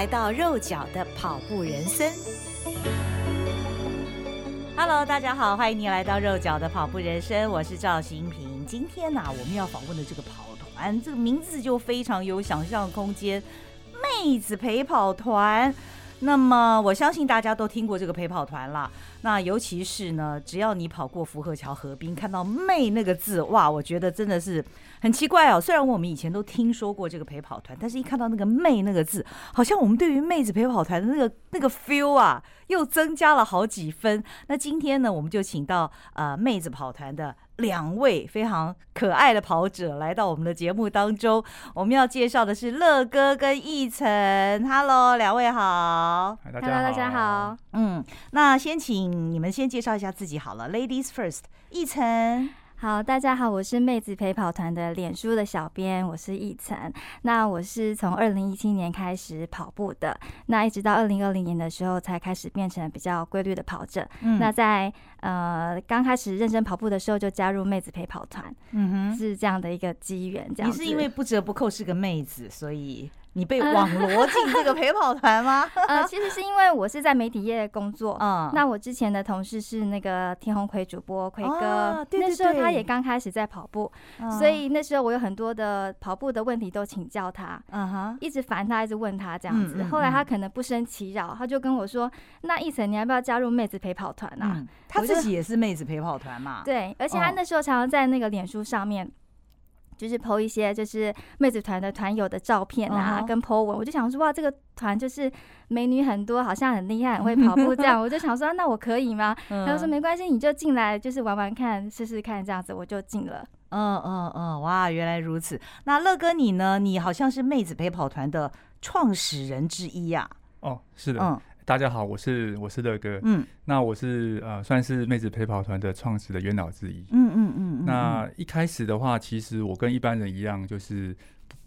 来到肉脚的跑步人生。Hello，大家好，欢迎您来到肉脚的跑步人生，我是赵新平。今天呢、我们要访问的这个跑团，这个名字就非常有想象空间，妹子陪跑团。那么我相信大家都听过这个陪跑团了，那尤其是呢，只要你跑过福和桥河滨，看到“妹”那个字，哇，我觉得真的是很奇怪哦。虽然我们以前都听说过这个陪跑团，但是一看到那个“妹”那个字，好像我们对于妹子陪跑团的那个 那个 feel 啊，又增加了好几分。那今天呢，我们就请到呃妹子跑团的。两位非常可爱的跑者来到我们的节目当中，我们要介绍的是乐哥跟奕晨。Hello，两位好。Hello，大家好。嗯，那先请你们先介绍一下自己好了，Ladies first，奕晨。好，大家好，我是妹子陪跑团的脸书的小编，我是奕晨。那我是从二零一七年开始跑步的，那一直到二零二零年的时候才开始变成比较规律的跑者。嗯，那在呃刚开始认真跑步的时候就加入妹子陪跑团，嗯哼，是这样的一个机缘。这样，你是因为不折不扣是个妹子，所以。你被网罗进这个 陪跑团吗？呃，其实是因为我是在媒体业工作。嗯，那我之前的同事是那个天虹奎主播奎哥，啊、对对对，那时候他也刚开始在跑步，嗯，所以那时候我有很多的跑步的问题都请教他。嗯哼，一直烦他，一直问他这样子。后来他可能不生其扰，他就跟我说：“那一晨，你要不要加入妹子陪跑团啊？”嗯，他自己也是妹子陪跑团嘛。对，而且他那时候常常在那个脸书上面。就是 po 一些就是妹子团的团友的照片啊，跟 po 文，我就想说哇，这个团就是美女很多，好像很厉害，很会 跑步这样。我就想说，那我可以吗？他说没关系，你就进来，就是玩玩看，试试看这样子，我就进了。嗯嗯嗯，哇，原来如此。那乐哥你呢？你好像是妹子陪跑团的创始人之一呀？哦，是的。嗯。大家好，我是我是乐哥，嗯，那我是呃算是妹子陪跑团的创始的元老之一，嗯嗯嗯。那一开始的话，其实我跟一般人一样，就是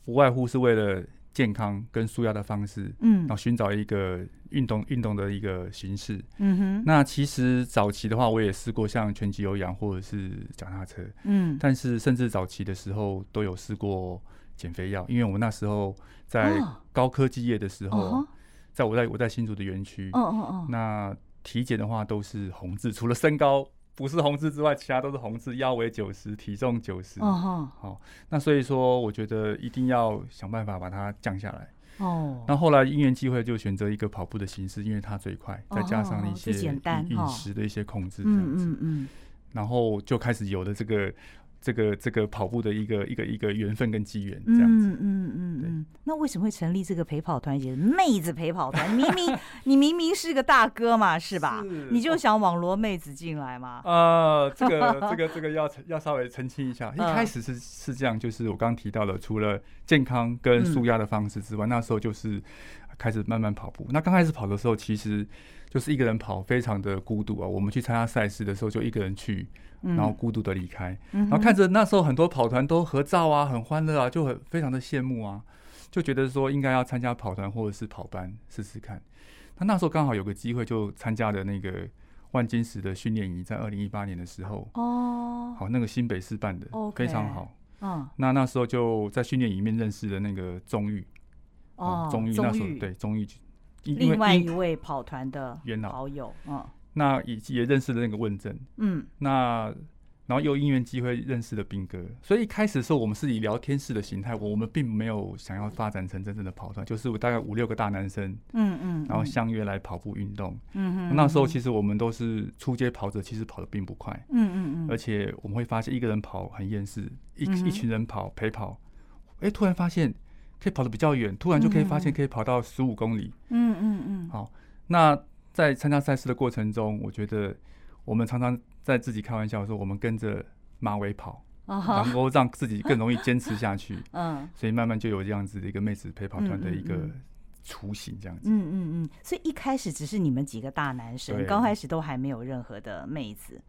不外乎是为了健康跟舒压的方式，嗯，然后寻找一个运动运动的一个形式，嗯哼。那其实早期的话，我也试过像拳击有氧或者是脚踏车，嗯，但是甚至早期的时候都有试过减肥药，因为我那时候在高科技业的时候。哦在我在我在新竹的园区，哦哦哦，那体检的话都是红字，除了身高不是红字之外，其他都是红字。腰围九十，体重九十，哦好，那所以说我觉得一定要想办法把它降下来。哦，那后来因缘机会就选择一个跑步的形式，因为它最快，再加上一些饮食的一些控制，这样子，嗯嗯，然后就开始有了这个。这个这个跑步的一个一个一个缘分跟机缘，这样子。嗯嗯嗯嗯。那为什么会成立这个陪跑团？也是妹子陪跑团，明明你明明是个大哥嘛，是吧？是你就想网罗妹子进来吗？呃，这个这个这个要要稍微澄清一下。一开始是是这样，就是我刚刚提到的，除了健康跟舒压的方式之外，嗯，那时候就是开始慢慢跑步。那刚开始跑的时候，其实就是一个人跑，非常的孤独啊。我们去参加赛事的时候，就一个人去。然后孤独的离开，然后看着那时候很多跑团都合照啊，很欢乐啊，就很非常的羡慕啊，就觉得说应该要参加跑团或者是跑班试试看。那那时候刚好有个机会，就参加了那个万金石的训练营，在二零一八年的时候。哦，好，那个新北市办的，非常好。嗯，那那时候就在训练营里面认识了那个钟玉。哦，钟玉那时候对钟玉，另外一位跑团的元老。好友，嗯。那也也认识了那个问政，嗯，那然后又因缘机会认识了兵哥，所以一开始的时候我们是以聊天式的形态，我们并没有想要发展成真正的跑团，就是我大概五六个大男生，嗯嗯，然后相约来跑步运动，嗯嗯，那时候其实我们都是初阶跑者，其实跑的并不快，嗯嗯嗯，而且我们会发现一个人跑很厌世，一一群人跑陪跑，哎，突然发现可以跑得比较远，突然就可以发现可以跑到十五公里，嗯嗯嗯，好，那。在参加赛事的过程中，我觉得我们常常在自己开玩笑说，我们跟着马尾跑，能够让自己更容易坚持下去。嗯，所以慢慢就有这样子的一个妹子陪跑团的一个雏形，这样子。嗯嗯嗯。所以一开始只是你们几个大男生，刚开始都还没有任何的妹子。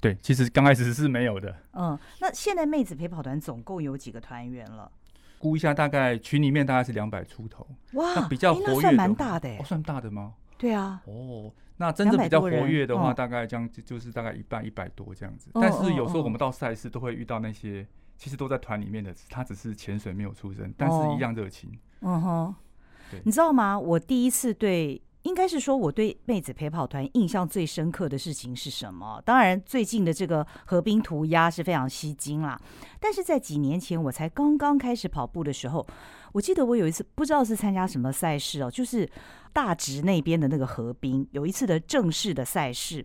对，其实刚开始是没有的。嗯，那现在妹子陪跑团总共有几个团员了？估一下，大概群里面大概是两百出头。哇，那比较活跃，那算蛮大的。哦，算大的吗？对啊。哦，那真正比较活跃的话，大概这样就是大概一半一百多这样子。但是有时候我们到赛事都会遇到那些其实都在团里面的，他只是潜水没有出身，但是一样热情。嗯哼，对，你知道吗？我第一次对。应该是说，我对妹子陪跑团印象最深刻的事情是什么？当然，最近的这个河滨涂鸦是非常吸睛啦。但是在几年前，我才刚刚开始跑步的时候，我记得我有一次不知道是参加什么赛事哦，就是大直那边的那个河滨，有一次的正式的赛事，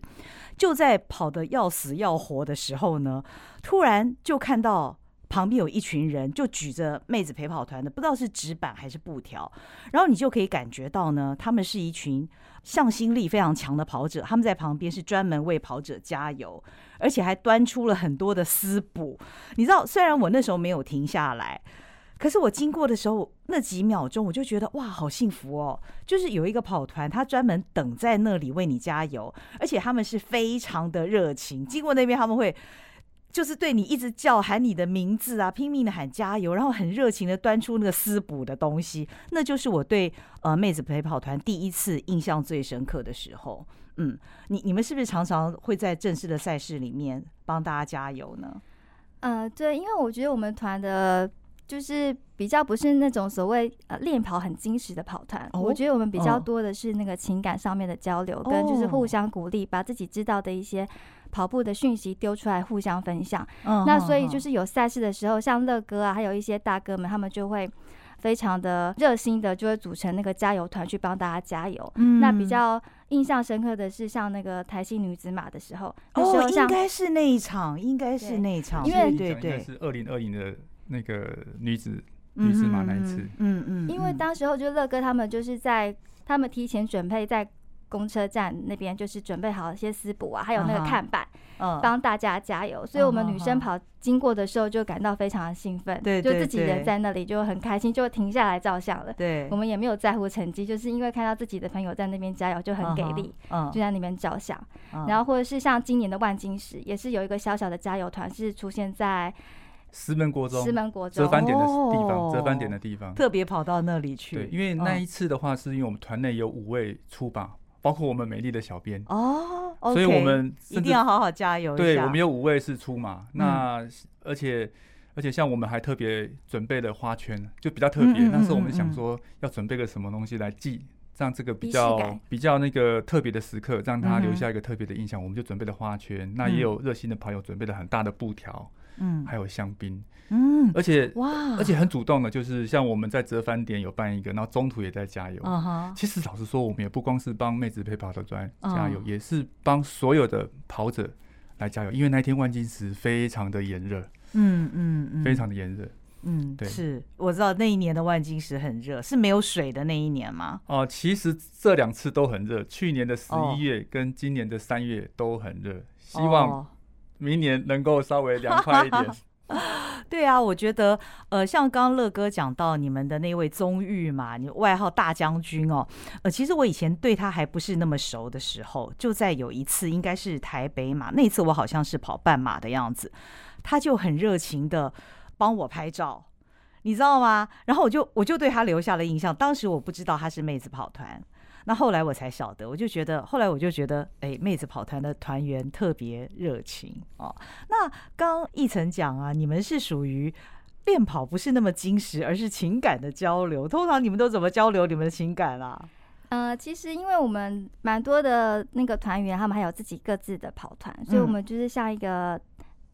就在跑得要死要活的时候呢，突然就看到。旁边有一群人，就举着妹子陪跑团的，不知道是纸板还是布条，然后你就可以感觉到呢，他们是一群向心力非常强的跑者，他们在旁边是专门为跑者加油，而且还端出了很多的丝补。你知道，虽然我那时候没有停下来，可是我经过的时候那几秒钟，我就觉得哇，好幸福哦！就是有一个跑团，他专门等在那里为你加油，而且他们是非常的热情，经过那边他们会。就是对你一直叫喊你的名字啊，拼命的喊加油，然后很热情的端出那个丝补的东西，那就是我对呃妹子陪跑团第一次印象最深刻的时候。嗯，你你们是不是常常会在正式的赛事里面帮大家加油呢？呃，对，因为我觉得我们团的就是比较不是那种所谓呃练跑很精实的跑团，哦，我觉得我们比较多的是那个情感上面的交流，跟就是互相鼓励，把自己知道的一些。跑步的讯息丢出来，互相分享。嗯，那所以就是有赛事的时候，像乐哥啊，还有一些大哥们，他们就会非常的热心的，就会组成那个加油团去帮大家加油。嗯，那比较印象深刻的是，像那个台新女子马的时候，哦，应该是那一场，应该是那一场，因为对对，是二零二零的那个女子女子马那一次。嗯嗯，嗯，因为当时候就乐哥他们就是在他们提前准备在。公车站那边就是准备好一些丝补啊，还有那个看板，帮大家加油。所以，我们女生跑经过的时候就感到非常的兴奋，对，就自己人在那里就很开心，就停下来照相了。对，我们也没有在乎成绩，就是因为看到自己的朋友在那边加油，就很给力，就在那边照相。然后，或者是像今年的万金石，也是有一个小小的加油团，是出现在石门国中，石门国中折返点的地方，折返点的地方，特别跑到那里去。对，因为那一次的话，是因为我们团内有五位初马。包括我们美丽的小编哦，oh, okay, 所以我们一定要好好加油。对，我们有五位是出马，嗯、那而且而且像我们还特别准备了花圈，就比较特别。那时候我们想说要准备个什么东西来记，让这个比较比较那个特别的时刻，让他留下一个特别的印象。嗯、我们就准备了花圈，那也有热心的朋友准备了很大的布条。嗯，还有香槟，嗯，而且哇，而且很主动的，就是像我们在折返点有办一个，然后中途也在加油。其实老实说，我们也不光是帮妹子陪跑的专加油，也是帮所有的跑者来加油。因为那天万金石非常的炎热，嗯嗯嗯，非常的炎热，嗯，对，是我知道那一年的万金石很热，是没有水的那一年吗？哦，其实这两次都很热，去年的十一月跟今年的三月都很热，希望。明年能够稍微凉快一点。对啊，我觉得呃，像刚刚乐哥讲到你们的那位宗玉嘛，你外号大将军哦，呃，其实我以前对他还不是那么熟的时候，就在有一次应该是台北马，那次我好像是跑半马的样子，他就很热情的帮我拍照，你知道吗？然后我就我就对他留下了印象，当时我不知道他是妹子跑团。那后来我才晓得，我就觉得，后来我就觉得，哎，妹子跑团的团员特别热情哦。那刚一层讲啊，你们是属于练跑不是那么精实，而是情感的交流。通常你们都怎么交流你们的情感啦？呃，其实因为我们蛮多的那个团员，他们还有自己各自的跑团，所以我们就是像一个，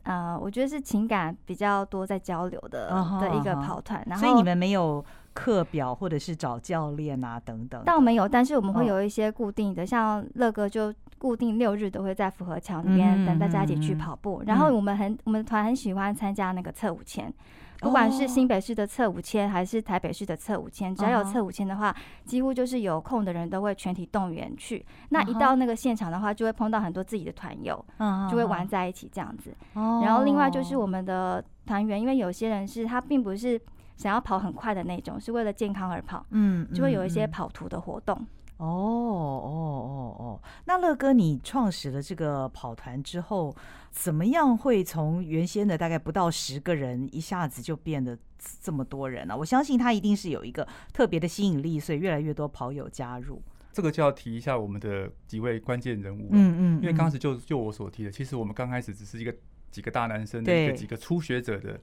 呃，我觉得是情感比较多在交流的的一个跑团。然后，所以你们没有。课表或者是找教练啊等等，倒没有，但是我们会有一些固定的，哦、像乐哥就固定六日都会在福和桥那边等大家一起去跑步。然后我们很我们团很喜欢参加那个测五千。不管是新北市的测五千，还是台北市的测五千，只要有测五千的话，几乎就是有空的人都会全体动员去。那一到那个现场的话，就会碰到很多自己的团友，就会玩在一起这样子。然后另外就是我们的团员，因为有些人是他并不是想要跑很快的那种，是为了健康而跑，嗯，就会有一些跑图的活动。哦哦哦哦，那乐哥，你创始了这个跑团之后，怎么样会从原先的大概不到十个人，一下子就变得这么多人呢？我相信他一定是有一个特别的吸引力，所以越来越多跑友加入。这个就要提一下我们的几位关键人物，嗯嗯，嗯，因为当时就就我所提的，其实我们刚开始只是一个。几个大男生的一个几个初学者的，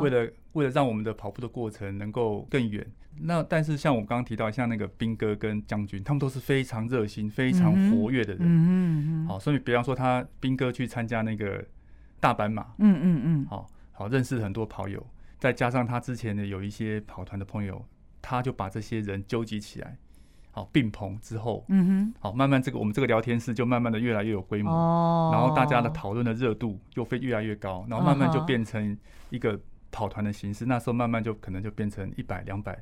为了为了让我们的跑步的过程能够更远，那但是像我刚刚提到，像那个兵哥跟将军，他们都是非常热心、非常活跃的人。嗯嗯好，所以比方说他兵哥去参加那个大阪马，嗯嗯嗯，好好认识很多跑友，再加上他之前的有一些跑团的朋友，他就把这些人纠集起来。好，并棚之后，嗯哼，好，慢慢这个我们这个聊天室就慢慢的越来越有规模，哦，然后大家的讨论的热度就会越来越高，然后慢慢就变成一个跑团的形式，那时候慢慢就可能就变成一百两百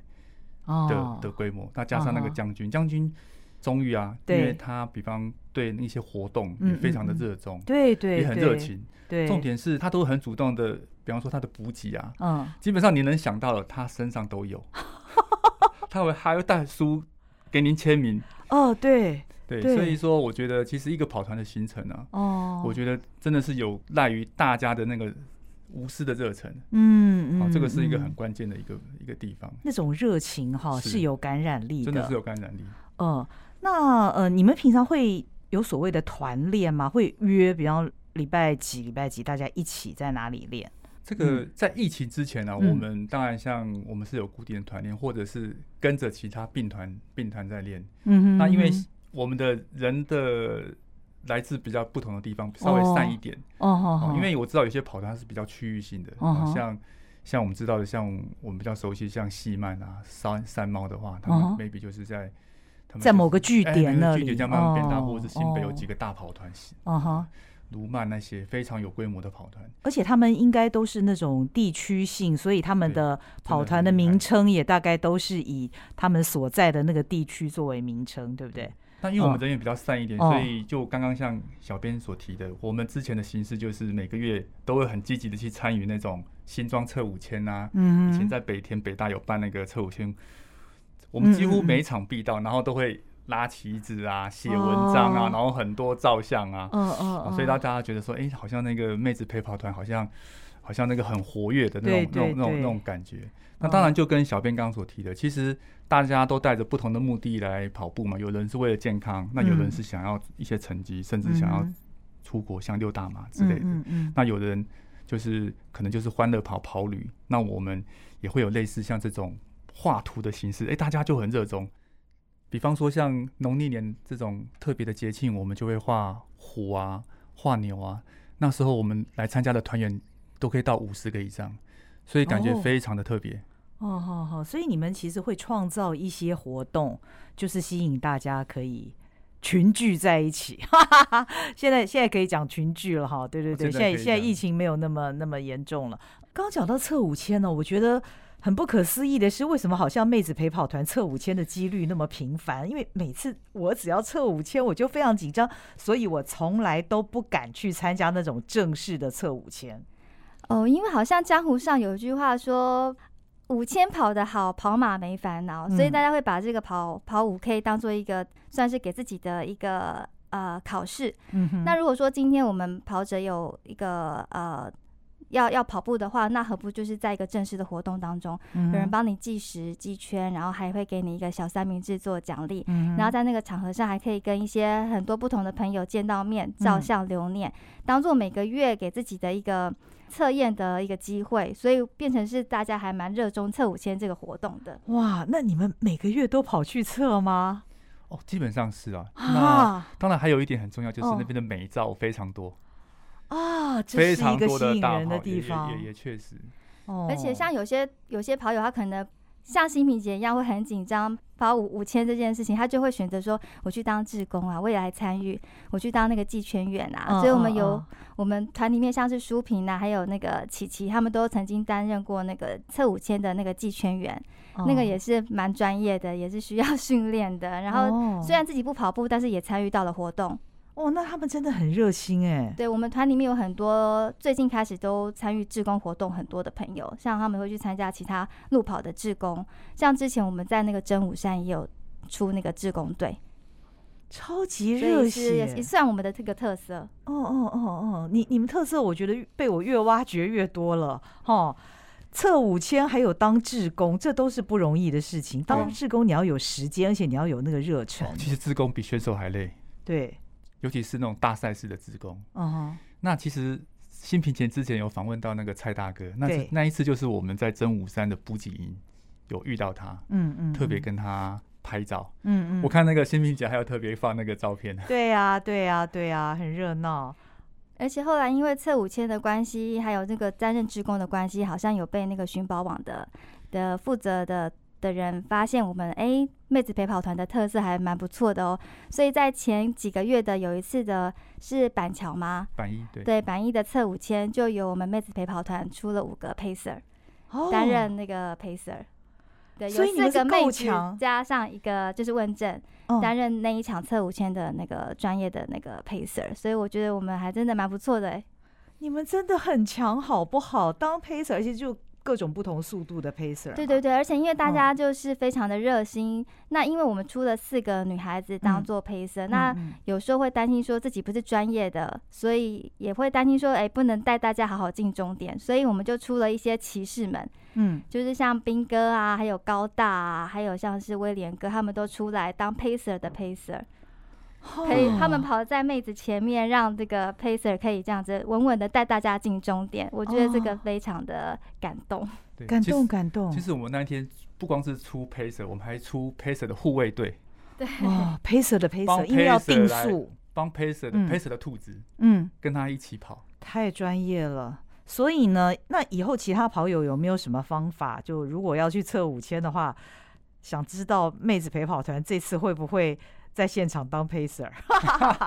的的规模，那加上那个将军，将军终于啊，因为他比方对那些活动也非常的热衷，对对，也很热情，对，重点是他都很主动的，比方说他的补给啊，嗯，基本上你能想到的他身上都有，他会还会带书。给您签名。哦，对。对，所以说我觉得其实一个跑团的行程啊，哦，我觉得真的是有赖于大家的那个无私的热忱，嗯嗯，这个是一个很关键的一个一个地方，那种热情哈是。有感染力的，真的是有感染力。嗯，那呃，你们平常会有所谓的团练吗？会约，比方礼拜几礼拜几大家一起在哪里练？这个在疫情之前呢、啊，嗯、我们当然像我们是有固定的团练，或者是跟着其他并团并团在练。嗯哼，那因为我们的人的来自比较不同的地方，稍微散一点。哦哦，因为我知道有些跑团是比较区域性的，哦、像像我们知道的，像我们比较熟悉像细曼啊、山山猫的话，他们 maybe 就是在在某个据点那里，据点这样慢慢变大，或者是新北有几个大跑团。哦哈。卢曼那些非常有规模的跑团，而且他们应该都是那种地区性，所以他们的跑团的名称也大概都是以他们所在的那个地区作为名称，对不对？但因为我们人员比较散一点，哦、所以就刚刚像小编所提的，我们之前的形式就是每个月都会很积极的去参与那种新装测五千啊，嗯，以前在北田北大有办那个测五千，我们几乎每场必到，然后都会。拉旗子啊，写文章啊，然后很多照相啊，嗯嗯，所以让大家觉得说，哎，好像那个妹子陪跑团，好像好像那个很活跃的那种那种那种那种感觉。那当然就跟小编刚刚所提的，其实大家都带着不同的目的来跑步嘛。有人是为了健康，那有人是想要一些成绩，甚至想要出国，像六大马之类的。嗯嗯。那有人就是可能就是欢乐跑跑旅。那我们也会有类似像这种画图的形式，哎，大家就很热衷。比方说，像农历年这种特别的节庆，我们就会画虎啊、画牛啊。那时候我们来参加的团员都可以到五十个以上，所以感觉非常的特别。哦，好好，所以你们其实会创造一些活动，就是吸引大家可以群聚在一起。现在现在可以讲群聚了哈，对对对，现在现在疫情没有那么那么严重了。刚讲到测五千呢，我觉得。很不可思议的是，为什么好像妹子陪跑团测五千的几率那么频繁？因为每次我只要测五千，我就非常紧张，所以我从来都不敢去参加那种正式的测五千。哦，因为好像江湖上有一句话说，五千跑得好，跑马没烦恼，所以大家会把这个跑跑五 K 当做一个算是给自己的一个呃考试。嗯。那如果说今天我们跑者有一个呃。要要跑步的话，那何不就是在一个正式的活动当中，嗯、有人帮你计时计圈，然后还会给你一个小三明治做奖励，嗯、然后在那个场合上还可以跟一些很多不同的朋友见到面，照相留念，嗯、当做每个月给自己的一个测验的一个机会，所以变成是大家还蛮热衷测五千这个活动的。哇，那你们每个月都跑去测吗？哦，基本上是啊。啊那当然还有一点很重要，就是那边的美照非常多。哦啊，这是一个吸引人的地方，也也确实。哦，而且像有些有些跑友，他可能像新平姐一样会很紧张跑五五千这件事情，他就会选择说我去当志工啊，我也来参与，我去当那个计圈员啊。哦、所以我们有、哦、我们团里面像是舒平啊，还有那个琪琪，他们都曾经担任过那个测五千的那个计圈员，哦、那个也是蛮专业的，也是需要训练的。然后虽然自己不跑步，但是也参与到了活动。哦，那他们真的很热心哎！对，我们团里面有很多最近开始都参与志工活动很多的朋友，像他们会去参加其他路跑的志工，像之前我们在那个真武山也有出那个志工队，超级热血，也算我们的这个特色。哦哦哦哦，你你们特色我觉得被我越挖掘越多了哈！测五千还有当志工，这都是不容易的事情。当志工你要有时间，而且你要有那个热忱。其实志工比选手还累。对。尤其是那种大赛事的职工，嗯哼，那其实新平前之前有访问到那个蔡大哥，那那一次就是我们在真武山的补给营有遇到他，嗯嗯，特别跟他拍照，嗯嗯，我看那个新平姐还有特别放那个照片，对呀对呀对呀，很热闹，而且后来因为测五千的关系，还有那个担任职工的关系，好像有被那个寻宝网的的负责的。的人发现我们哎、欸，妹子陪跑团的特色还蛮不错的哦，所以在前几个月的有一次的是板桥吗？板一对对板一的测五千，就由我们妹子陪跑团出了五个 pacer，担、哦、任那个 pacer，对，有四个妹子加上一个就是问政，担任那一场测五千的那个专业的那个 pacer，所以我觉得我们还真的蛮不错的哎，你们真的很强好不好？当 pacer 而且就。各种不同速度的 pacer，对对对，而且因为大家就是非常的热心，哦、那因为我们出了四个女孩子当做 pacer，、嗯、那有时候会担心说自己不是专业的，所以也会担心说，哎，不能带大家好好进终点，所以我们就出了一些骑士们，嗯，就是像兵哥啊，还有高大啊，还有像是威廉哥，他们都出来当 pacer 的 pacer。可以，他们跑在妹子前面，让这个 pacer 可以这样子稳稳的带大家进终点。我觉得这个非常的感动，感动感动。其实我们那一天不光是出 pacer，我们还出 pacer 的护卫队。对，哇，pacer 的 pacer，因为要定速，帮 pacer 的 pacer 的兔子，嗯，跟他一起跑，太专业了。所以呢，那以后其他跑友有没有什么方法？就如果要去测五千的话，想知道妹子陪跑团这次会不会？在现场当 pacer，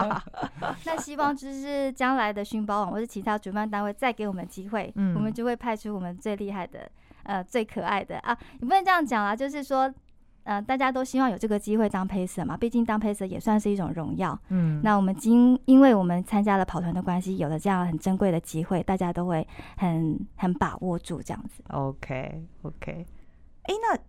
那希望就是将来的寻宝网或者其他主办单位再给我们机会，嗯，我们就会派出我们最厉害的，呃，最可爱的。啊，你不能这样讲啊，就是说，呃，大家都希望有这个机会当 pacer 嘛，毕竟当 pacer 也算是一种荣耀，嗯，那我们今因为我们参加了跑团的关系，有了这样很珍贵的机会，大家都会很很把握住这样子。OK OK，哎、欸，那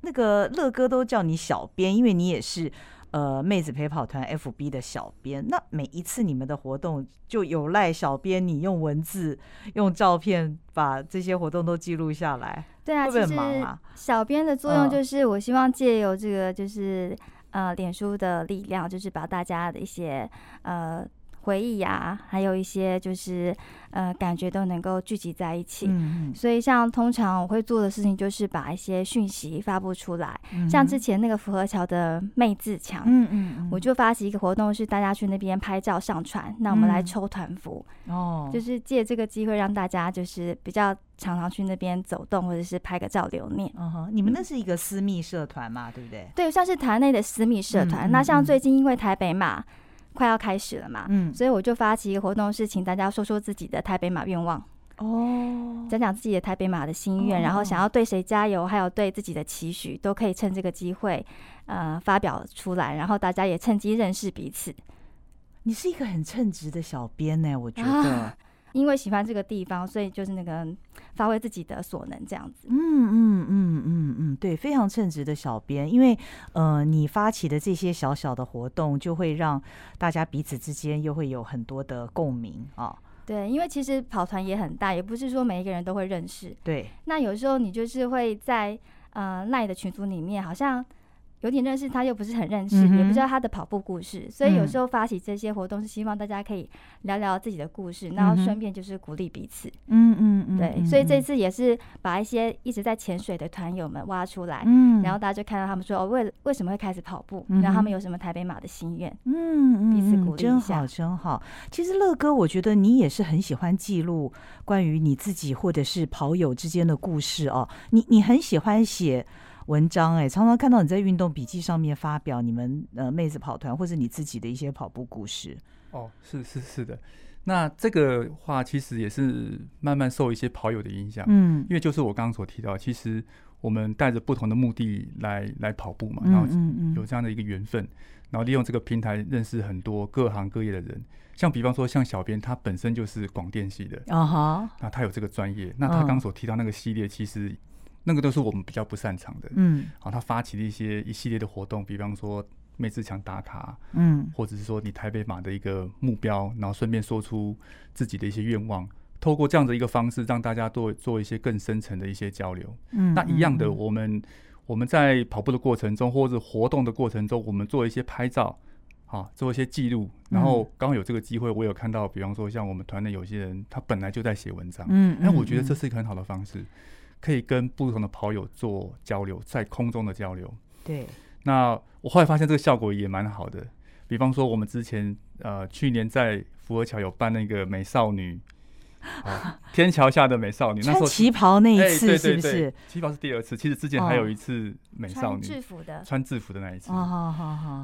那个乐哥都叫你小编，因为你也是。呃，妹子陪跑团 FB 的小编，那每一次你们的活动就有赖小编，你用文字、用照片把这些活动都记录下来。对啊，会不会很忙啊？小编的作用就是，我希望借由这个，就是、嗯、呃，脸书的力量，就是把大家的一些呃。回忆呀、啊，还有一些就是呃，感觉都能够聚集在一起。所以像通常我会做的事情，就是把一些讯息发布出来。嗯。像之前那个符合桥的妹自强，嗯嗯，我就发起一个活动，是大家去那边拍照上传。那我们来抽团服。哦。就是借这个机会让大家就是比较常常去那边走动，或者是拍个照留念。嗯哼。你们那是一个私密社团嘛？对不对？对，算是团内的私密社团。那像最近因为台北马。快要开始了嘛，嗯，所以我就发起一个活动，是请大家说说自己的台北马愿望哦，讲讲自己的台北马的心愿，然后想要对谁加油，还有对自己的期许，都可以趁这个机会，呃，发表出来，然后大家也趁机认识彼此。你是一个很称职的小编呢，我觉得。啊因为喜欢这个地方，所以就是那个发挥自己的所能这样子。嗯嗯嗯嗯嗯，对，非常称职的小编。因为呃，你发起的这些小小的活动，就会让大家彼此之间又会有很多的共鸣啊。对，因为其实跑团也很大，也不是说每一个人都会认识。对。那有时候你就是会在呃赖的群组里面，好像。有点认识他，又不是很认识，嗯、也不知道他的跑步故事，所以有时候发起这些活动是希望大家可以聊聊自己的故事，嗯、然后顺便就是鼓励彼此。嗯嗯嗯，对，所以这次也是把一些一直在潜水的团友们挖出来，嗯，然后大家就看到他们说哦，为为什么会开始跑步，嗯、然后他们有什么台北马的心愿，嗯嗯，彼此鼓励真好真好。其实乐哥，我觉得你也是很喜欢记录关于你自己或者是跑友之间的故事哦，你你很喜欢写。文章哎，常常看到你在运动笔记上面发表你们呃妹子跑团或者你自己的一些跑步故事。哦，是是是的，那这个话其实也是慢慢受一些跑友的影响，嗯，因为就是我刚刚所提到，其实我们带着不同的目的来来跑步嘛，然后有这样的一个缘分，然后利用这个平台认识很多各行各业的人。像比方说，像小编他本身就是广电系的啊哈，那他有这个专业。那他刚所提到那个系列，其实那个都是我们比较不擅长的。嗯，好，他发起了一些一系列的活动，比方说妹自强打卡，嗯，或者是说你台北马的一个目标，然后顺便说出自己的一些愿望，透过这样的一个方式，让大家做做一些更深层的一些交流。嗯，那一样的，我们我们在跑步的过程中，或者活动的过程中，我们做一些拍照。啊，做一些记录，然后刚好有这个机会，我有看到，比方说像我们团内有些人，他本来就在写文章，嗯，那我觉得这是一个很好的方式，可以跟不同的跑友做交流，在空中的交流。对，那我后来发现这个效果也蛮好的，比方说我们之前呃去年在福尔桥有办那个美少女。啊、天桥下的美少女，那时候旗袍那一次是不是？旗袍是第二次，其实之前还有一次美少女穿制服的，穿制服的那一次。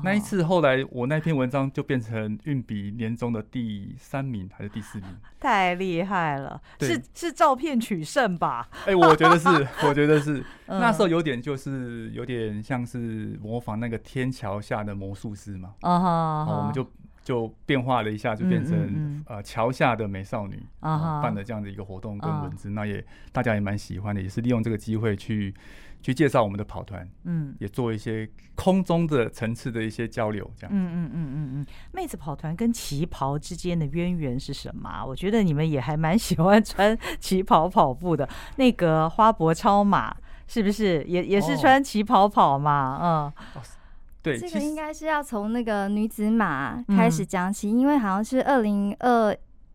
那一次后来我那篇文章就变成运笔年终的第三名还是第四名？太厉害了，是是照片取胜吧？哎，我觉得是，我觉得是。那时候有点就是有点像是模仿那个天桥下的魔术师嘛。啊我们就。就变化了一下，就变成、嗯嗯、呃桥下的美少女啊办的这样的一个活动跟文字，啊、那也大家也蛮喜欢的，也是利用这个机会去去介绍我们的跑团，嗯，也做一些空中的层次的一些交流，这样。嗯嗯嗯嗯嗯，妹子跑团跟旗袍之间的渊源是什么？我觉得你们也还蛮喜欢穿旗袍跑步的。那个花博超马是不是也也是穿旗袍跑嘛？哦、嗯。对，这个应该是要从那个女子马开始讲起，嗯、因为好像是二零二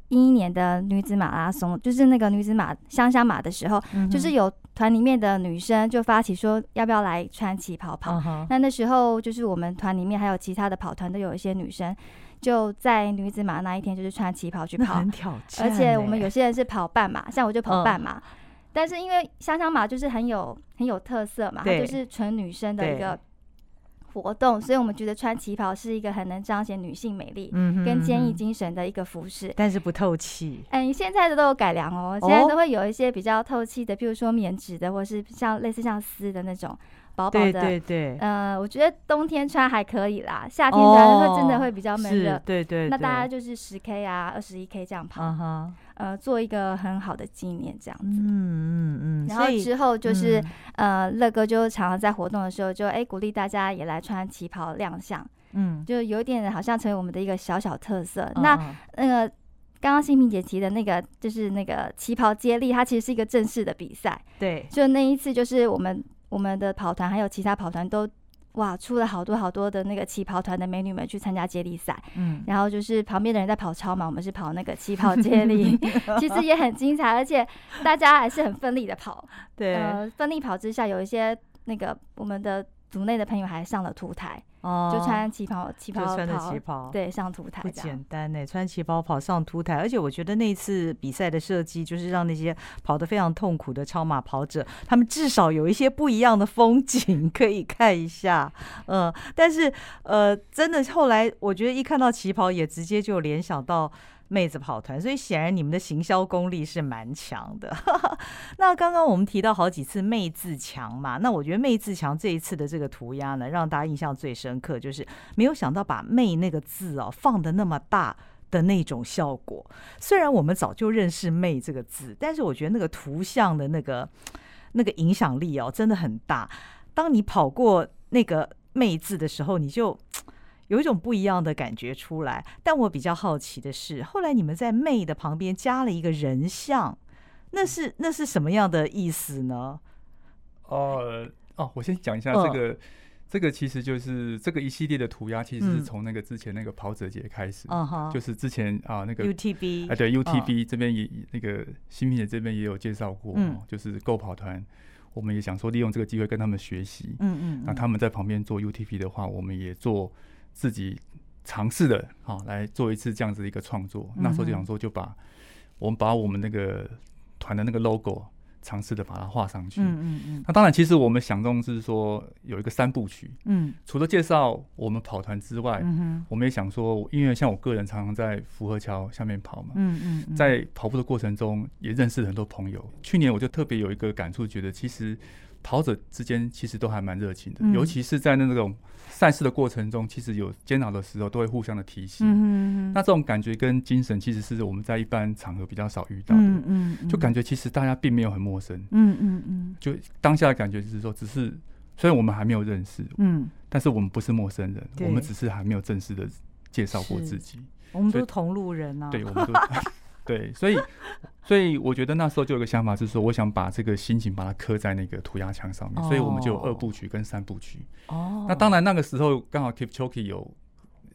一年的女子马拉松，就是那个女子马香香马的时候，嗯、就是有团里面的女生就发起说要不要来穿旗袍跑。那、那时候就是我们团里面还有其他的跑团都有一些女生就在女子马那一天就是穿旗袍去跑，很挑战。而且我们有些人是跑半马，像我就跑半马，嗯、但是因为香香马就是很有很有特色嘛，它就是纯女生的一个。活动，所以我们觉得穿旗袍是一个很能彰显女性美丽跟坚毅精神的一个服饰，但是不透气。嗯，现在的都有改良哦，现在都会有一些比较透气的，譬如说棉质的，或是像类似像丝的那种薄薄的。对对对。呃，我觉得冬天穿还可以啦，夏天穿会真的会比较闷热。对对。那大家就是十 K 啊，二十一 K 这样跑。呃，做一个很好的纪念，这样子。嗯嗯嗯。然后之后就是，呃，乐哥就常常在活动的时候就，就哎鼓励大家也来穿旗袍亮相。嗯。就有点好像成为我们的一个小小特色。那那个刚刚新平姐提的那个，就是那个旗袍接力，它其实是一个正式的比赛。对。就那一次，就是我们我们的跑团还有其他跑团都。哇，出了好多好多的那个旗袍团的美女们去参加接力赛，嗯，然后就是旁边的人在跑操嘛，我们是跑那个旗袍接力，其实也很精彩，而且大家还是很奋力的跑，对，呃，奋力跑之下，有一些那个我们的组内的朋友还上了凸台。哦，就穿旗袍，旗袍就穿着旗袍，对，上凸台不简单呢。穿旗袍跑上凸台，而且我觉得那一次比赛的设计，就是让那些跑得非常痛苦的超马跑者，他们至少有一些不一样的风景可以看一下。嗯，但是呃，真的后来我觉得一看到旗袍，也直接就联想到。妹子跑团，所以显然你们的行销功力是蛮强的。那刚刚我们提到好几次“妹自强”嘛，那我觉得“妹自强”这一次的这个涂鸦呢，让大家印象最深刻，就是没有想到把“妹”那个字哦放得那么大的那种效果。虽然我们早就认识“妹”这个字，但是我觉得那个图像的那个 那个影响力哦，真的很大。当你跑过那个“妹”字的时候，你就。有一种不一样的感觉出来，但我比较好奇的是，后来你们在妹的旁边加了一个人像，那是那是什么样的意思呢？呃哦，我先讲一下这个，呃、这个其实就是这个一系列的涂鸦，其实是从那个之前那个跑者节开始，嗯、就是之前啊那个 UTB 啊对 UTB 这边也、呃、那个新品姐这边也有介绍过，嗯、就是购跑团，我们也想说利用这个机会跟他们学习，嗯，嗯嗯，那他们在旁边做 UTB 的话，我们也做。自己尝试的，啊来做一次这样子的一个创作。嗯、那时候就想说，就把我们把我们那个团的那个 logo 尝试的把它画上去。嗯嗯嗯。那当然，其实我们想中是说有一个三部曲。嗯。除了介绍我们跑团之外，嗯，我们也想说，因为像我个人常常在福和桥下面跑嘛，嗯嗯，在跑步的过程中也认识了很多朋友。去年我就特别有一个感触，觉得其实。跑者之间其实都还蛮热情的，嗯、尤其是在那种赛事的过程中，其实有煎熬的时候，都会互相的提醒。嗯嗯，那这种感觉跟精神，其实是我们在一般场合比较少遇到的。嗯嗯，嗯，就感觉其实大家并没有很陌生。嗯嗯嗯，就当下的感觉就是说，只是虽然我们还没有认识，嗯，但是我们不是陌生人，我们只是还没有正式的介绍过自己。我们都是同路人啊。对，我们都。对，所以，所以我觉得那时候就有个想法，是说我想把这个心情把它刻在那个涂鸦墙上面，所以我们就有二部曲跟三部曲。哦，那当然那个时候刚好 Keep Choki 有。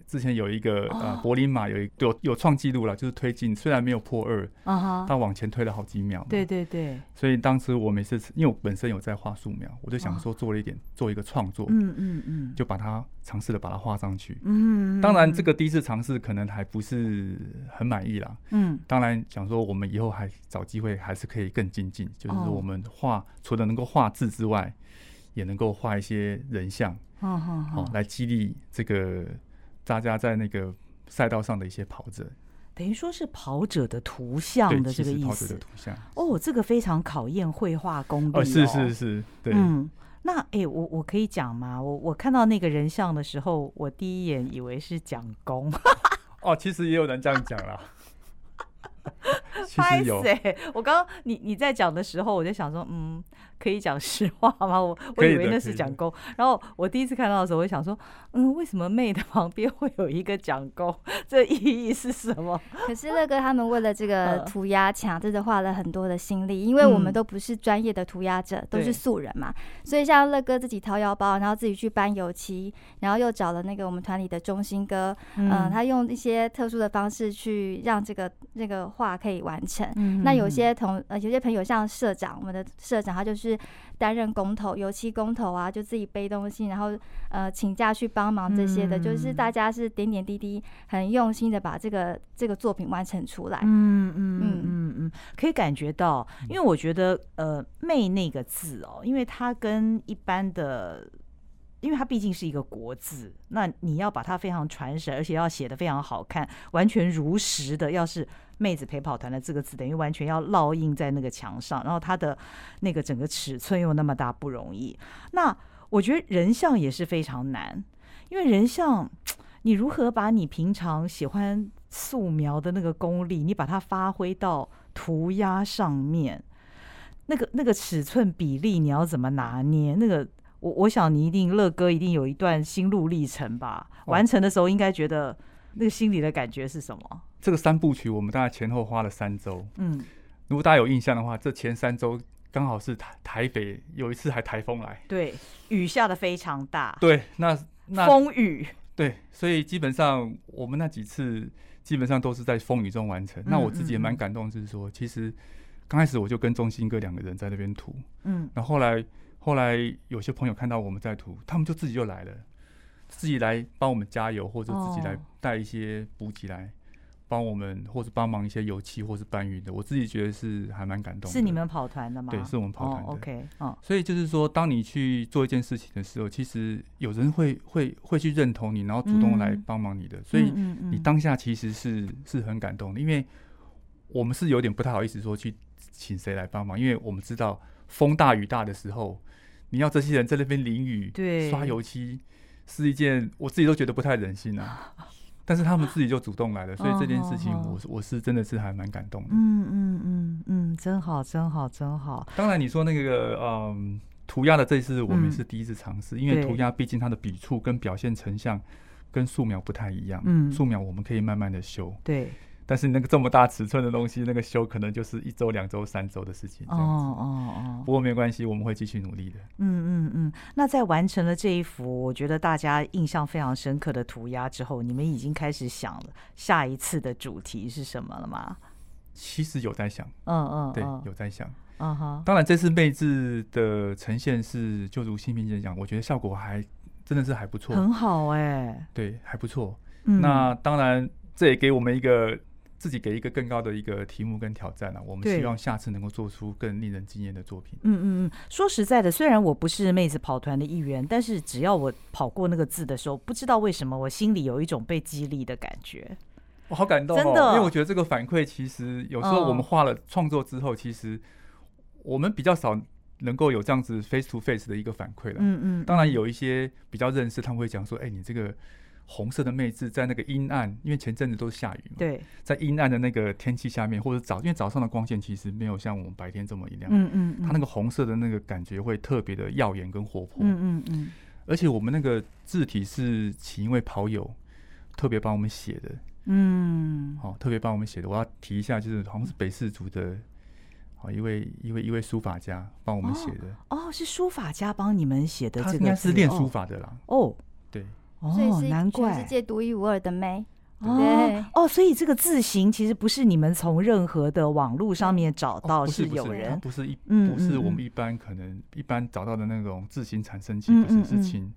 之前有一个呃柏林马有一有有创纪录了，就是推进虽然没有破二，啊但往前推了好几秒。对对对。所以当时我每次因为我本身有在画素描，我就想说做了一点做一个创作，嗯嗯嗯，就把它尝试的把它画上去。嗯。当然这个第一次尝试可能还不是很满意啦。嗯。当然想说我们以后还找机会还是可以更精进，就是说我们画除了能够画字之外，也能够画一些人像，好好来激励这个。大家在那个赛道上的一些跑者，等于说是跑者的图像的这个意思。跑者的图像哦，这个非常考验绘画功力哦。是是是，对。嗯，那哎，我我可以讲吗？我我看到那个人像的时候，我第一眼以为是蒋公。哦，其实也有人这样讲啦。拍谢！我刚刚你你在讲的时候，我就想说，嗯，可以讲实话吗？我 我以为那是蒋公。然后我第一次看到的时候，我就想说，嗯，为什么妹的旁边会有一个蒋公？这意义是什么？可是乐哥他们为了这个涂鸦墙，真的花了很多的心力，因为我们都不是专业的涂鸦者，都是素人嘛。所以像乐哥自己掏腰包，然后自己去搬油漆，然后又找了那个我们团里的中心哥，嗯，他用一些特殊的方式去让这个那个画可以完成。嗯，那有些同呃有些朋友像社长，我们的社长他就是担任工头，油漆工头啊，就自己背东西，然后呃请假去帮忙这些的，就是大家是点点滴滴很用心的把这个这个作品完成出来。嗯嗯嗯嗯嗯，可以感觉到，因为我觉得呃“妹”那个字哦，因为它跟一般的。因为它毕竟是一个国字，那你要把它非常传神，而且要写得非常好看，完全如实的。要是妹子陪跑团的这个字，等于完全要烙印在那个墙上，然后它的那个整个尺寸又那么大，不容易。那我觉得人像也是非常难，因为人像你如何把你平常喜欢素描的那个功力，你把它发挥到涂鸦上面，那个 那个尺寸比例你要怎么拿捏？那个。我我想你一定乐哥一定有一段心路历程吧？完成的时候应该觉得那个心里的感觉是什么？这个三部曲我们大概前后花了三周。嗯，如果大家有印象的话，这前三周刚好是台台北有一次还台风来，对，雨下的非常大。对，那那风雨。对，所以基本上我们那几次基本上都是在风雨中完成。嗯、那我自己也蛮感动，就是说，其实刚开始我就跟中心哥两个人在那边涂，嗯，然后后来。后来有些朋友看到我们在涂，他们就自己就来了，自己来帮我们加油，或者自己来带一些补给来帮我们，或者帮忙一些油漆或是搬运的。我自己觉得是还蛮感动的。是你们跑团的吗？对，是我们跑团的。Oh, OK，哦，所以就是说，当你去做一件事情的时候，其实有人会会会去认同你，然后主动来帮忙你的。所以你当下其实是是很感动的，因为我们是有点不太好意思说去请谁来帮忙，因为我们知道风大雨大的时候。你要这些人在那边淋雨、对刷油漆，是一件我自己都觉得不太忍心啊。但是他们自己就主动来了，所以这件事情我我是真的是还蛮感动的。嗯嗯嗯嗯，真好真好真好。当然你说那个嗯涂鸦的这次我们是第一次尝试，因为涂鸦毕竟它的笔触跟表现成像跟素描不太一样。嗯，素描我们可以慢慢的修。对。但是那个这么大尺寸的东西，那个修可能就是一周、两周、三周的事情。哦哦哦。不过没关系，我们会继续努力的。嗯嗯嗯。那在完成了这一幅我觉得大家印象非常深刻的涂鸦之后，你们已经开始想了下一次的主题是什么了吗？其实有在想。嗯嗯。对，有在想。嗯哼。当然，这次妹子的呈现是，就如新平姐讲，我觉得效果还真的是还不错。很好哎。对，还不错。嗯。那当然，这也给我们一个。自己给一个更高的一个题目跟挑战了，我们希望下次能够做出更令人惊艳的作品。嗯嗯嗯，说实在的，虽然我不是妹子跑团的一员，但是只要我跑过那个字的时候，不知道为什么我心里有一种被激励的感觉。我好感动哦，真的，因为我觉得这个反馈其实有时候我们画了创作之后，其实我们比较少能够有这样子 face to face 的一个反馈了。嗯嗯，当然有一些比较认识，他们会讲说：“哎，你这个。”红色的妹子在那个阴暗，因为前阵子都是下雨嘛。对，在阴暗的那个天气下面，或者早，因为早上的光线其实没有像我们白天这么一亮。嗯嗯，它那个红色的那个感觉会特别的耀眼跟活泼。嗯嗯嗯。而且我们那个字体是请一位跑友特别帮我们写的。嗯。好，特别帮我们写的，我要提一下，就是好像是北四组的，好一位一位一位书法家帮我们写的。哦，是书法家帮你们写的，这个应该是练书法的啦。哦，对。哦，难怪全世界独一无二的美哦哦，所以这个字形其实不是你们从任何的网络上面找到，是有人不是一不是我们一般可能一般找到的那种字形产生器，不是是请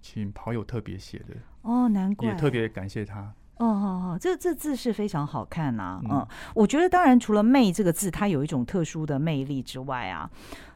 请跑友特别写的哦，难怪也特别感谢他哦哦哦，这这字是非常好看呐，嗯，我觉得当然除了“妹”这个字，它有一种特殊的魅力之外啊。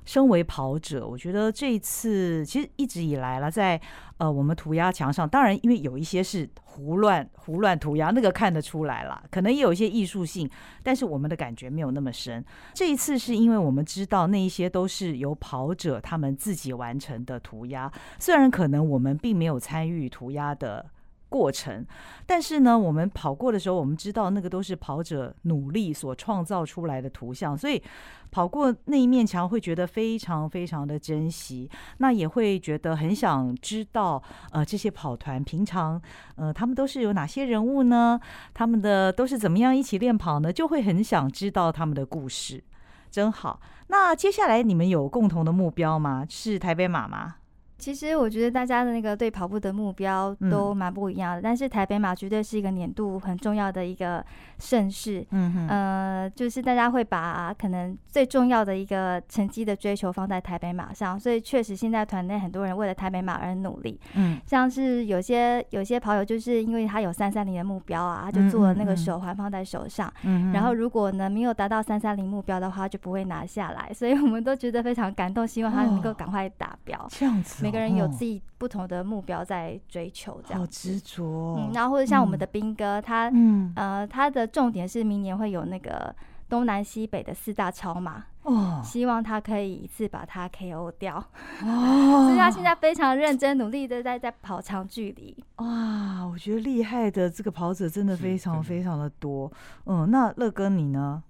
身为跑者，我觉得这一次其实一直以来了，在呃我们涂鸦墙上，当然因为有一些是胡乱胡乱涂鸦，那个看得出来了，可能也有一些艺术性，但是我们的感觉没有那么深。这一次是因为我们知道那一些都是由跑者他们自己完成的涂鸦，虽然可能我们并没有参与涂鸦的过程，但是呢，我们跑过的时候，我们知道那个都是跑者努力所创造出来的图像，所以跑过那一面墙会觉得非常非常的珍惜，那也会觉得很想知道，呃，这些跑团平常，呃，他们都是有哪些人物呢？他们的都是怎么样一起练跑呢？就会很想知道他们的故事，真好。那接下来你们有共同的目标吗？是台北马吗？其实我觉得大家的那个对跑步的目标都蛮不一样的，嗯、但是台北马绝对是一个年度很重要的一个盛事。嗯哼呃，就是大家会把可能最重要的一个成绩的追求放在台北马上，所以确实现在团内很多人为了台北马而努力。嗯，像是有些有些跑友就是因为他有三三零的目标啊，他就做了那个手环放在手上。嗯，然后如果呢没有达到三三零目标的话，就不会拿下来。所以我们都觉得非常感动，希望他能够赶快达标。哦、这样子。每个人有自己不同的目标在追求，这样好执着。嗯，然后或者像我们的兵哥，他嗯呃他的重点是明年会有那个东南西北的四大超马哦，希望他可以一次把它 KO 掉哦。所以他现在非常认真努力的在在跑长距离。哇，我觉得厉害的这个跑者真的非常非常的多。嗯，那乐哥你呢？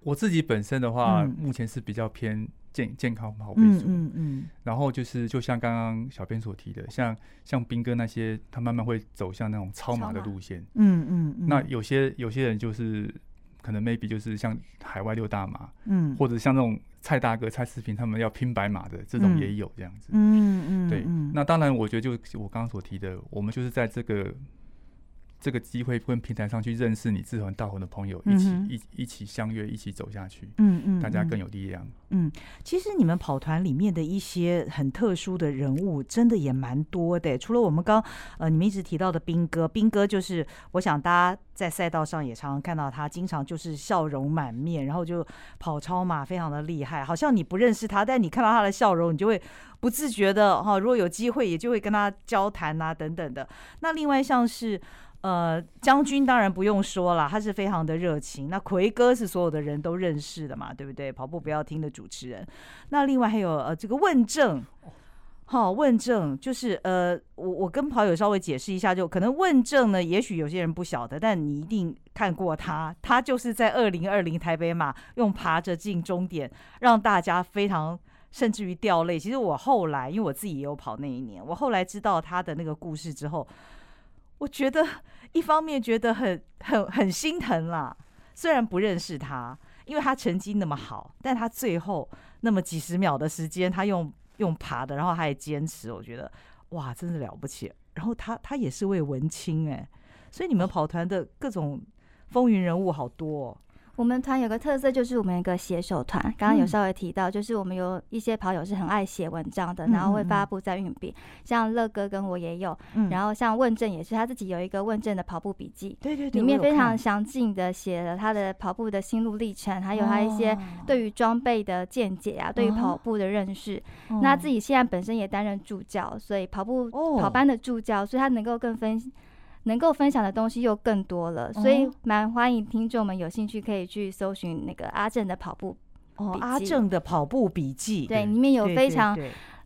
我自己本身的话，目前是比较偏。健健康跑为主，嗯嗯，然后就是就像刚刚小编所提的，像像斌哥那些，他慢慢会走向那种超马的路线，嗯嗯，那有些有些人就是可能 maybe 就是像海外六大马，嗯，或者像那种蔡大哥蔡世平他们要拼白马的这种也有这样子，嗯嗯，对，那当然我觉得就我刚刚所提的，我们就是在这个。这个机会跟平台上去认识你志同道合的朋友，一起一一起相约，一起走下去，嗯嗯，大家更有力量。嗯，其实你们跑团里面的一些很特殊的人物，真的也蛮多的。除了我们刚呃你们一直提到的兵哥，兵哥就是我想大家在赛道上也常常看到他，经常就是笑容满面，然后就跑超马非常的厉害，好像你不认识他，但你看到他的笑容，你就会不自觉的哈，如果有机会也就会跟他交谈啊等等的。那另外像是。呃，将军当然不用说了，他是非常的热情。那奎哥是所有的人都认识的嘛，对不对？跑步不要听的主持人。那另外还有呃，这个问政，好、哦，问政就是呃，我我跟跑友稍微解释一下，就可能问政呢，也许有些人不晓得，但你一定看过他，他就是在二零二零台北马用爬着进终点，让大家非常甚至于掉泪。其实我后来，因为我自己也有跑那一年，我后来知道他的那个故事之后。我觉得一方面觉得很很很心疼啦，虽然不认识他，因为他成绩那么好，但他最后那么几十秒的时间，他用用爬的，然后他也坚持，我觉得哇，真是了不起。然后他他也是位文青哎，所以你们跑团的各种风云人物好多哦。我们团有个特色，就是我们有一个写手团。刚刚有稍微提到，就是我们有一些跑友是很爱写文章的，然后会发布在运笔。像乐哥跟我也有，然后像问政也是他自己有一个问政的跑步笔记，对对对，里面非常详尽的写了他的跑步的心路历程，还有他一些对于装备的见解啊，对于跑步的认识。那自己现在本身也担任助教，所以跑步跑班的助教，所以他能够更分。能够分享的东西又更多了，所以蛮欢迎听众们有兴趣可以去搜寻那个阿正的跑步哦，阿正的跑步笔记，对，里面有非常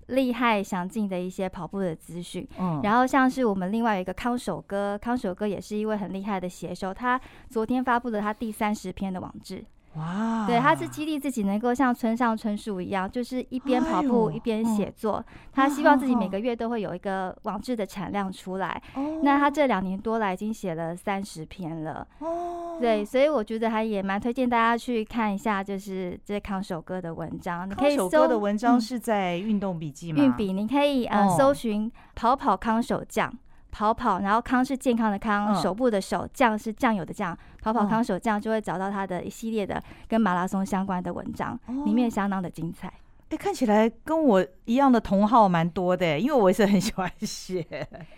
厉害详尽的一些跑步的资讯。嗯然后像是我们另外一个康守哥，康守哥也是一位很厉害的写手，他昨天发布了他第三十篇的网志。哇，对，他是激励自己能够像村上春树一样，就是一边跑步一边写作。他希望自己每个月都会有一个网志的产量出来。哦、那他这两年多来已经写了三十篇了。哦，对，所以我觉得还也蛮推荐大家去看一下，就是这康守哥的文章。你可以搜康守哥的文章是在运动笔记吗？运笔，你可以呃搜寻跑跑康守将。跑跑，然后康是健康的康，手部的手，酱是酱油的酱，跑跑康手酱就会找到他的一系列的跟马拉松相关的文章，里面相当的精彩。哎，看起来跟我一样的同好蛮多的，因为我也是很喜欢写。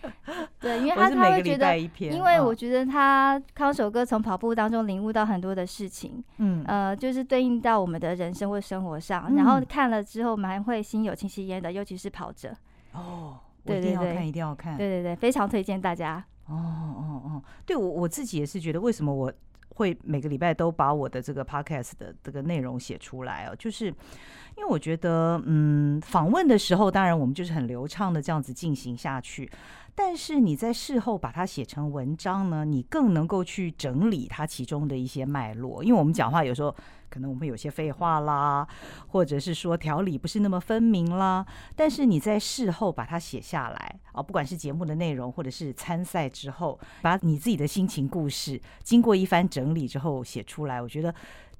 对，因为 他他会觉得，因为我觉得他康手哥从跑步当中领悟到很多的事情，嗯呃，就是对应到我们的人生或生活上，然后看了之后蛮会心有戚戚焉的，尤其是跑者哦。对对对，一定要看，一定要看。对对对，非常推荐大家。哦哦哦，对我我自己也是觉得，为什么我会每个礼拜都把我的这个 podcast 的这个内容写出来哦，就是因为我觉得，嗯，访问的时候，当然我们就是很流畅的这样子进行下去。但是你在事后把它写成文章呢，你更能够去整理它其中的一些脉络。因为我们讲话有时候可能我们有些废话啦，或者是说条理不是那么分明啦。但是你在事后把它写下来啊，不管是节目的内容，或者是参赛之后，把你自己的心情故事经过一番整理之后写出来，我觉得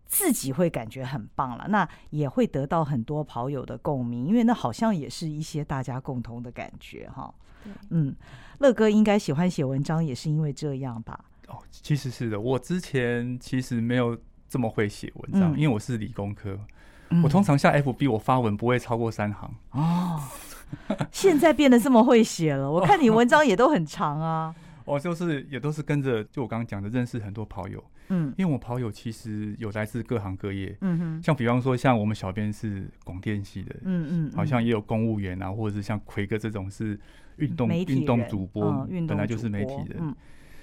自己会感觉很棒了。那也会得到很多跑友的共鸣，因为那好像也是一些大家共同的感觉哈。嗯，乐哥应该喜欢写文章，也是因为这样吧？哦，其实是的，我之前其实没有这么会写文章，嗯、因为我是理工科，嗯、我通常下 FB 我发文不会超过三行哦。现在变得这么会写了，我看你文章也都很长啊。我就是也都是跟着，就我刚刚讲的，认识很多跑友。嗯，因为我跑友其实有来自各行各业。嗯哼，像比方说，像我们小编是广电系的。嗯嗯，好像也有公务员啊，或者是像奎哥这种是。运动运动主播本来就是媒体人，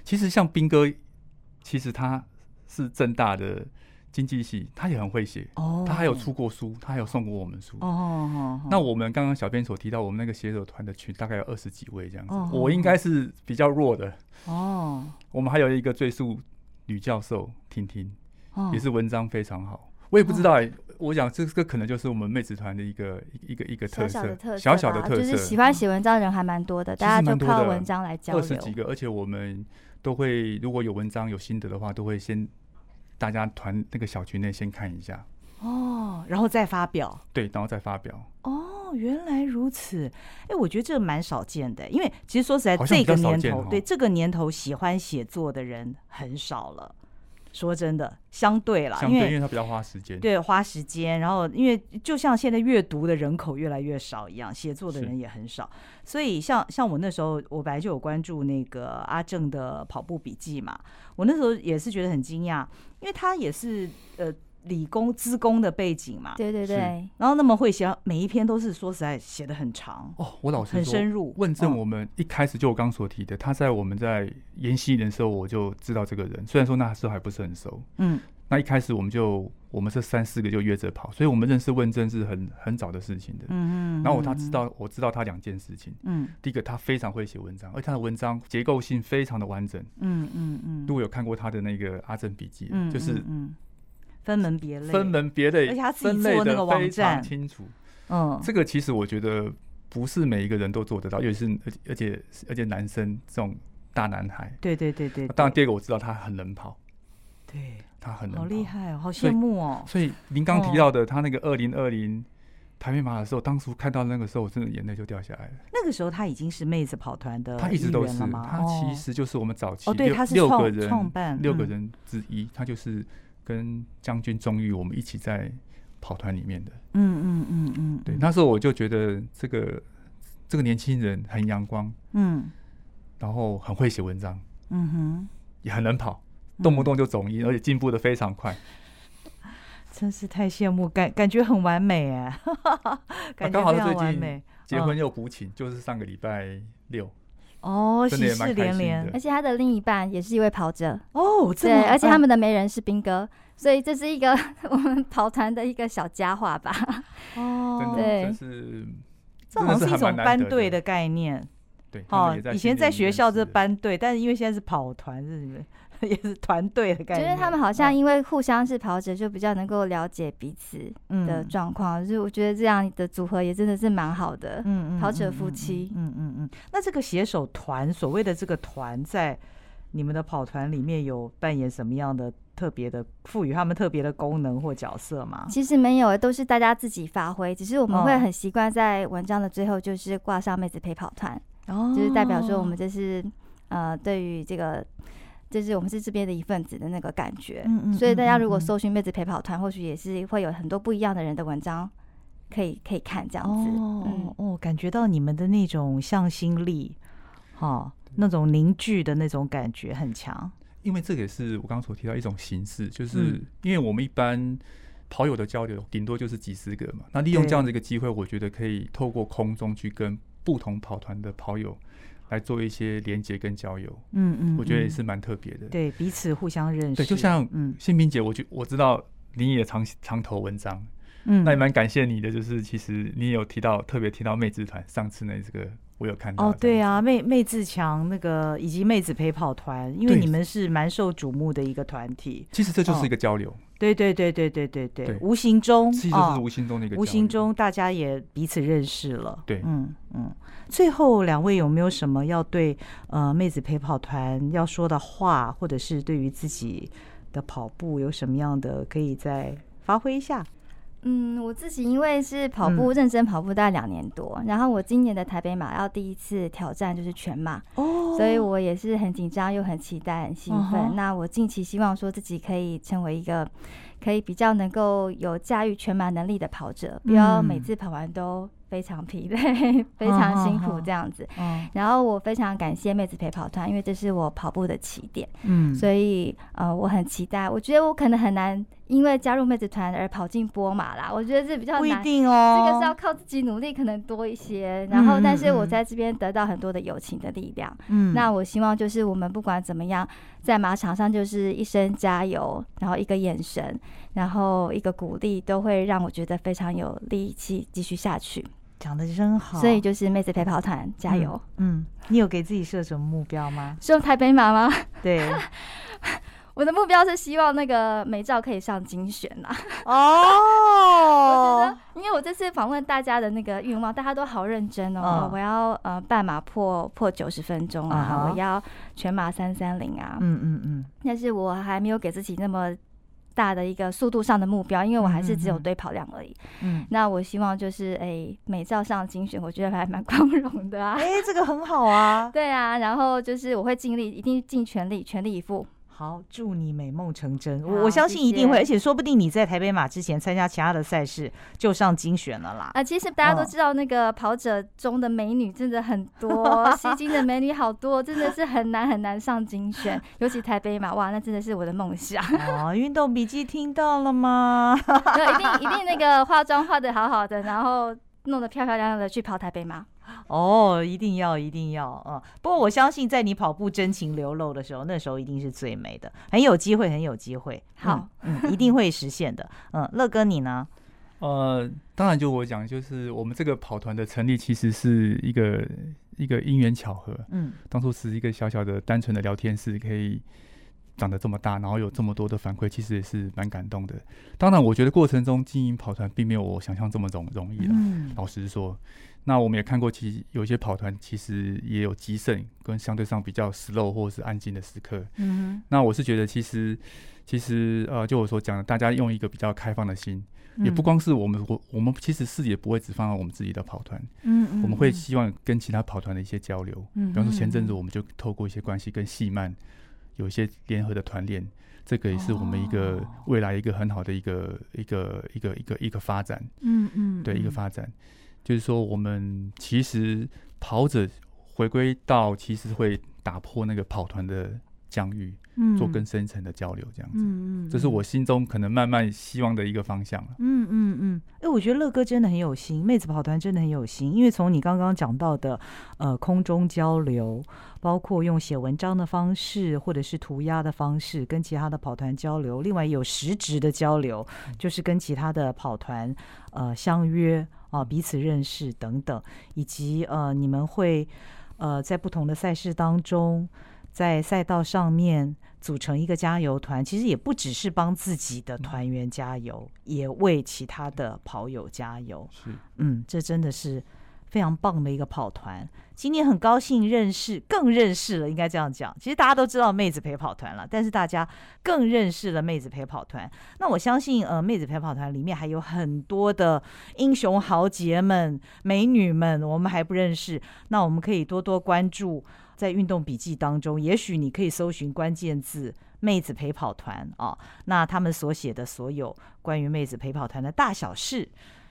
其实像斌哥，其实他是正大的经济系，他也很会写，他还有出过书，他还有送过我们书。哦那我们刚刚小编所提到，我们那个写手团的群大概有二十几位这样子，我应该是比较弱的。哦，我们还有一个最速女教授婷婷，也是文章非常好。我也不知道哎。我想这个可能就是我们妹子团的一个一个一个特色，小小的特色，就是喜欢写文章的人还蛮多的，大家就靠文章来交流。二十几个，而且我们都会如果有文章有心得的话，都会先大家团那个小群内先看一下哦，然后再发表。对，然后再发表。哦，原来如此。哎，我觉得这个蛮少见的，因为其实说实在，这个年头，对这个年头喜欢写作的人很少了。说真的，相对啦，相对，因为它比较花时间，对，花时间。然后，因为就像现在阅读的人口越来越少一样，写作的人也很少。所以像，像像我那时候，我本来就有关注那个阿正的跑步笔记嘛，我那时候也是觉得很惊讶，因为他也是呃。理工资工的背景嘛，对对对，然后那么会写，每一篇都是说实在写的很长哦。我老师，很深入。问政我们一开始就我刚所提的，他在我们在研习的时候我就知道这个人，虽然说那时候还不是很熟，嗯，那一开始我们就我们这三四个就约着跑，所以我们认识问政是很很早的事情的，嗯嗯。然后他知道我知道他两件事情，嗯，第一个他非常会写文章，而且他的文章结构性非常的完整，嗯嗯嗯。如果有看过他的那个阿正笔记，嗯，就是嗯。分门别类，分门别类，而且他自己做那个网站，清楚。嗯，这个其实我觉得不是每一个人都做得到，尤其是而且而且男生这种大男孩。对对对对。当然，第二个我知道他很能跑。对，他很能跑，好厉害哦，好羡慕哦。所以您刚提到的他那个二零二零台北马的时候，当初看到那个时候，我真的眼泪就掉下来了。那个时候他已经是妹子跑团的，他一直都是，他其实就是我们早期哦，对，他是六个人创办六个人之一，他就是。跟将军钟玉，我们一起在跑团里面的。嗯嗯嗯嗯，对，那时候我就觉得这个这个年轻人很阳光，嗯，然后很会写文章，嗯哼，也很能跑，动不动就总一，而且进步的非常快。真是太羡慕，感感觉很完美哎，感觉非常完美。结婚又补请，就是上个礼拜六哦，喜事连连。而且他的另一半也是一位跑者哦，对，而且他们的媒人是兵哥，所以这是一个 我们跑团的一个小佳话吧。哦，对，是这好像是一种班队的概念。对，哦，以前在学校这班队，但是因为现在是跑团，是你们。也是团队的感觉，觉得他们好像因为互相是跑者，就比较能够了解彼此的状况。就是我觉得这样的组合也真的是蛮好的。嗯，跑者夫妻。嗯嗯嗯。那这个携手团，所谓的这个团，在你们的跑团里面有扮演什么样的特别的，赋予他们特别的功能或角色吗？其实没有，都是大家自己发挥。只是我们会很习惯在文章的最后，就是挂上妹子陪跑团，哦，就是代表说我们这是呃，对于这个。就是我们是这边的一份子的那个感觉，嗯嗯，所以大家如果搜寻妹子陪跑团，或许也是会有很多不一样的人的文章可以可以看这样子。哦、嗯、哦，感觉到你们的那种向心力，哈、哦，那种凝聚的那种感觉很强。因为这个也是我刚刚所提到一种形式，就是因为我们一般跑友的交流顶多就是几十个嘛，那利用这样的一个机会，我觉得可以透过空中去跟不同跑团的跑友。来做一些连接跟交友，嗯嗯，我觉得也是蛮特别的。对，彼此互相认识。对，就像嗯，新平姐，我就我知道你也常常投文章，嗯，那也蛮感谢你的。就是其实你也有提到，特别提到妹子团，上次那这个我有看到。哦，对啊，妹妹自强那个以及妹子陪跑团，因为你们是蛮受瞩目的一个团体。其实这就是一个交流。对对对对对对对，无形中其实就是无形中的一个，无形中大家也彼此认识了。对，嗯嗯。最后两位有没有什么要对呃妹子陪跑团要说的话，或者是对于自己的跑步有什么样的可以再发挥一下？嗯，我自己因为是跑步认真跑步大概两年多，嗯、然后我今年的台北马要第一次挑战就是全马，哦，所以我也是很紧张又很期待很兴奋。哦、那我近期希望说自己可以成为一个可以比较能够有驾驭全马能力的跑者，不要每次跑完都。非常疲惫，非常辛苦这样子。嗯，然后我非常感谢妹子陪跑团，因为这是我跑步的起点。嗯，所以呃，我很期待。我觉得我可能很难因为加入妹子团而跑进波马啦。我觉得这比较难，不一定哦。这个是要靠自己努力，可能多一些。然后，但是我在这边得到很多的友情的力量。嗯，那我希望就是我们不管怎么样，在马场上就是一声加油，然后一个眼神，然后一个鼓励，都会让我觉得非常有力气继续下去。讲的真好，所以就是妹子陪跑团加油嗯。嗯，你有给自己设什么目标吗？是用台北马吗？对，我的目标是希望那个美照可以上精选呐。哦，我觉得，因为我这次访问大家的那个愿望，大家都好认真哦。我要呃半马破破九十分钟啊，我要全马三三零啊。嗯嗯嗯。但是我还没有给自己那么。大的一个速度上的目标，因为我还是只有堆跑量而已。嗯，那我希望就是哎，美照上精选，我觉得还蛮 光荣的啊。哎，这个很好啊。对啊，然后就是我会尽力，一定尽全力，全力以赴。好，祝你美梦成真！我我相信一定会，而且说不定你在台北马之前参加其他的赛事就上精选了啦。啊，其实大家都知道，那个跑者中的美女真的很多，吸金的美女好多，真的是很难很难上精选，尤其台北马，哇，那真的是我的梦想。哦，运动笔记听到了吗？一定一定那个化妆化的好好的，然后弄得漂漂亮亮的去跑台北马。哦，一定要，一定要，嗯。不过我相信，在你跑步真情流露的时候，那时候一定是最美的，很有机会，很有机会。好，嗯，嗯，一定会实现的。嗯，乐哥你呢？呃，当然就我讲，就是我们这个跑团的成立，其实是一个一个因缘巧合。嗯，当初是一个小小的、单纯的聊天室，可以长得这么大，然后有这么多的反馈，其实也是蛮感动的。当然，我觉得过程中经营跑团，并没有我想象这么容容易了。嗯，老实说。那我们也看过，其实有些跑团其实也有极盛跟相对上比较 slow 或者是安静的时刻。嗯哼，那我是觉得，其实其实呃，就我所讲的，大家用一个比较开放的心，嗯、也不光是我们，我我们其实视野不会只放在我们自己的跑团。嗯，嗯嗯，我们会希望跟其他跑团的一些交流。嗯，比方说前阵子我们就透过一些关系跟细曼有一些联合的团练，这个也是我们一个未来一个很好的一个一个一个一个一个发展。嗯嗯，对，一个发展，就是说我们其实跑者回归到其实会打破那个跑团的疆域。嗯，做更深层的交流，这样子，嗯嗯，这是我心中可能慢慢希望的一个方向了。嗯嗯嗯，哎、欸，我觉得乐哥真的很有心，妹子跑团真的很有心，因为从你刚刚讲到的，呃，空中交流，包括用写文章的方式，或者是涂鸦的方式，跟其他的跑团交流，另外有实质的交流，就是跟其他的跑团呃相约啊、呃，彼此认识等等，以及呃，你们会呃在不同的赛事当中。在赛道上面组成一个加油团，其实也不只是帮自己的团员加油，也为其他的跑友加油。是，嗯，这真的是非常棒的一个跑团。今天很高兴认识，更认识了，应该这样讲。其实大家都知道妹子陪跑团了，但是大家更认识了妹子陪跑团。那我相信，呃，妹子陪跑团里面还有很多的英雄豪杰们、美女们，我们还不认识。那我们可以多多关注。在运动笔记当中，也许你可以搜寻关键字“妹子陪跑团”啊，那他们所写的所有关于妹子陪跑团的大小事，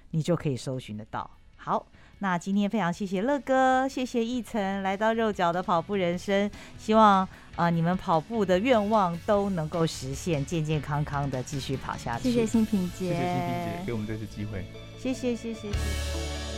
你就可以搜寻得到。好，那今天非常谢谢乐哥，谢谢奕晨来到肉脚的跑步人生，希望啊、呃、你们跑步的愿望都能够实现，健健康康的继续跑下去。谢谢新平姐，谢谢新平姐给我们这次机会，谢谢谢谢谢谢。